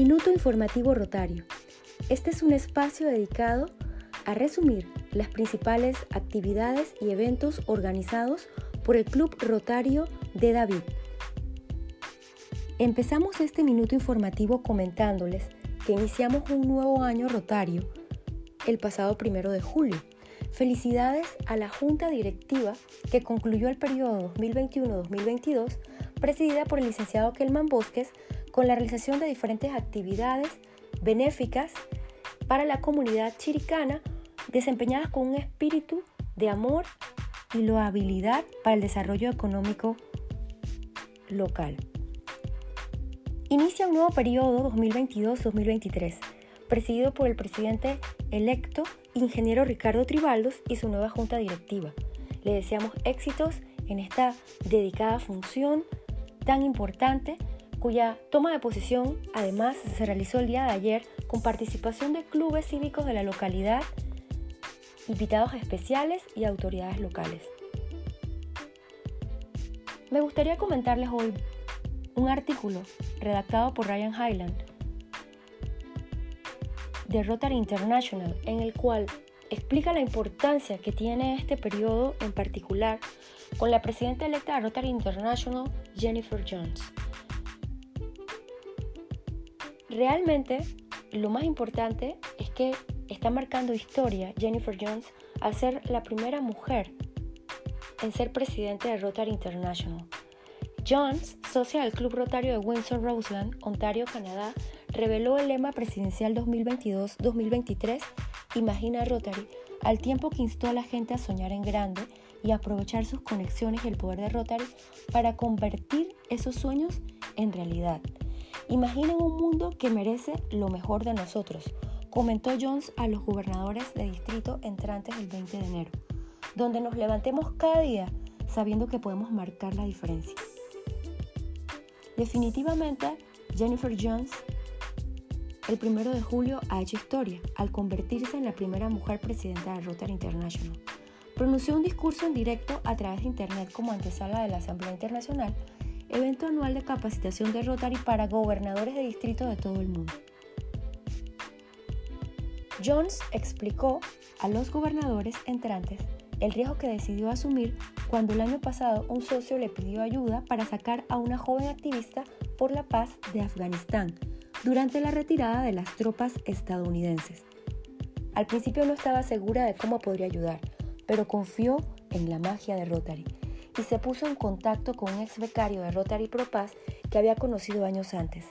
Minuto Informativo Rotario. Este es un espacio dedicado a resumir las principales actividades y eventos organizados por el Club Rotario de David. Empezamos este minuto informativo comentándoles que iniciamos un nuevo año rotario el pasado primero de julio. Felicidades a la Junta Directiva que concluyó el periodo 2021-2022, presidida por el licenciado Kelman Bosques, con la realización de diferentes actividades benéficas para la comunidad chiricana, desempeñadas con un espíritu de amor y loabilidad para el desarrollo económico local. Inicia un nuevo periodo 2022-2023, presidido por el presidente electo, ingeniero Ricardo Tribaldos, y su nueva junta directiva. Le deseamos éxitos en esta dedicada función tan importante, cuya toma de posición además se realizó el día de ayer con participación de clubes cívicos de la localidad, invitados especiales y autoridades locales. Me gustaría comentarles hoy un artículo redactado por Ryan Highland de Rotary International en el cual explica la importancia que tiene este periodo en particular con la presidenta electa de Rotary International, Jennifer Jones. Realmente, lo más importante es que está marcando historia Jennifer Jones al ser la primera mujer en ser presidente de Rotary International. Jones, socia del Club Rotario de Windsor Roseland, Ontario, Canadá, reveló el lema presidencial 2022-2023 Imagina Rotary, al tiempo que instó a la gente a soñar en grande y aprovechar sus conexiones y el poder de Rotary para convertir esos sueños en realidad. Imaginen un mundo que merece lo mejor de nosotros, comentó Jones a los gobernadores de distrito entrantes el 20 de enero, donde nos levantemos cada día sabiendo que podemos marcar la diferencia. Definitivamente, Jennifer Jones el primero de julio ha hecho historia al convertirse en la primera mujer presidenta de Rotary International. Pronunció un discurso en directo a través de Internet como antesala de la Asamblea Internacional, evento anual de capacitación de Rotary para gobernadores de distrito de todo el mundo. Jones explicó a los gobernadores entrantes el riesgo que decidió asumir cuando el año pasado un socio le pidió ayuda para sacar a una joven activista por la paz de Afganistán durante la retirada de las tropas estadounidenses. Al principio no estaba segura de cómo podría ayudar, pero confió en la magia de Rotary y se puso en contacto con un ex becario de Rotary Pro Paz que había conocido años antes.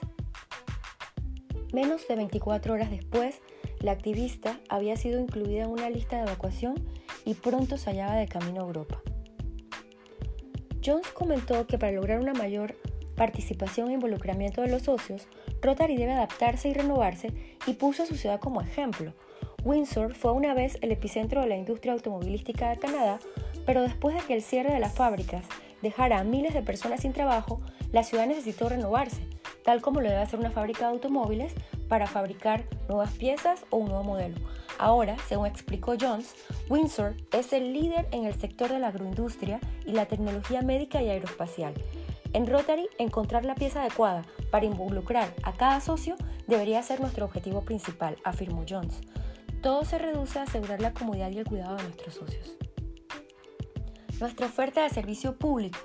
Menos de 24 horas después, la activista había sido incluida en una lista de evacuación y pronto se hallaba de camino a Europa. Jones comentó que para lograr una mayor participación e involucramiento de los socios, Rotary debe adaptarse y renovarse y puso a su ciudad como ejemplo. Windsor fue una vez el epicentro de la industria automovilística de Canadá, pero después de que el cierre de las fábricas dejara a miles de personas sin trabajo, la ciudad necesitó renovarse, tal como lo debe hacer una fábrica de automóviles para fabricar nuevas piezas o un nuevo modelo. Ahora, según explicó Jones, Windsor es el líder en el sector de la agroindustria y la tecnología médica y aeroespacial. En Rotary, encontrar la pieza adecuada para involucrar a cada socio debería ser nuestro objetivo principal, afirmó Jones. Todo se reduce a asegurar la comodidad y el cuidado de nuestros socios. Nuestra oferta de servicio público,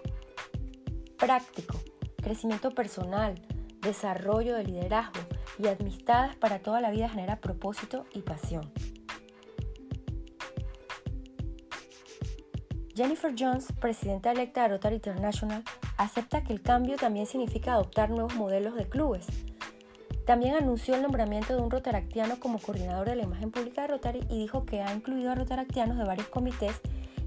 práctico, crecimiento personal, desarrollo de liderazgo y amistades para toda la vida genera propósito y pasión. Jennifer Jones, presidenta electa de Rotary International, acepta que el cambio también significa adoptar nuevos modelos de clubes. También anunció el nombramiento de un rotaractiano como coordinador de la imagen pública de Rotary y dijo que ha incluido a rotaractianos de varios comités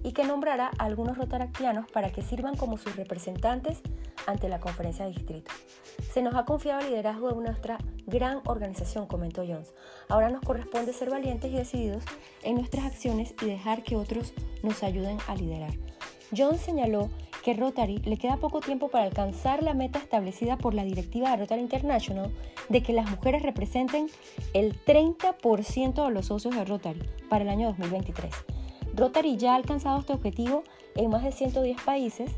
y que nombrará a algunos rotaractianos para que sirvan como sus representantes ante la conferencia de distrito. Se nos ha confiado el liderazgo de nuestra gran organización, comentó Jones. Ahora nos corresponde ser valientes y decididos en nuestras acciones y dejar que otros nos ayuden a liderar. Jones señaló que Rotary le queda poco tiempo para alcanzar la meta establecida por la directiva de Rotary International de que las mujeres representen el 30% de los socios de Rotary para el año 2023. Rotary ya ha alcanzado este objetivo en más de 110 países,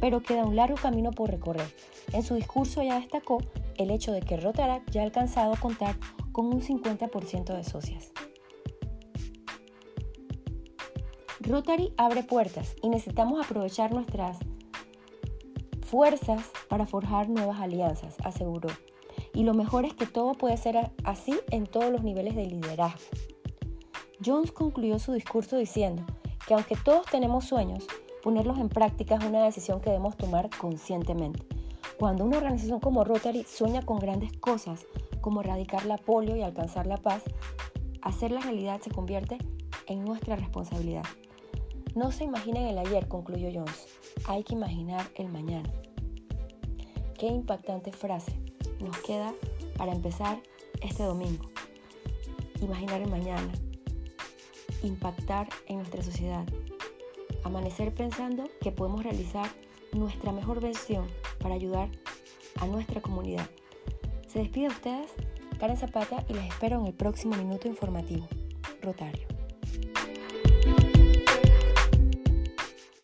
pero queda un largo camino por recorrer. En su discurso ya destacó el hecho de que Rotaract ya ha alcanzado contar con un 50% de socias. Rotary abre puertas y necesitamos aprovechar nuestras fuerzas para forjar nuevas alianzas, aseguró. Y lo mejor es que todo puede ser así en todos los niveles de liderazgo. Jones concluyó su discurso diciendo que aunque todos tenemos sueños, ponerlos en práctica es una decisión que debemos tomar conscientemente. Cuando una organización como Rotary sueña con grandes cosas, como erradicar la polio y alcanzar la paz, hacer la realidad se convierte en nuestra responsabilidad. No se imaginen el ayer, concluyó Jones. Hay que imaginar el mañana. Qué impactante frase nos queda para empezar este domingo. Imaginar el mañana. Impactar en nuestra sociedad. Amanecer pensando que podemos realizar nuestra mejor versión para ayudar a nuestra comunidad. Se despide de ustedes, Karen Zapata, y les espero en el próximo minuto informativo. Rotario.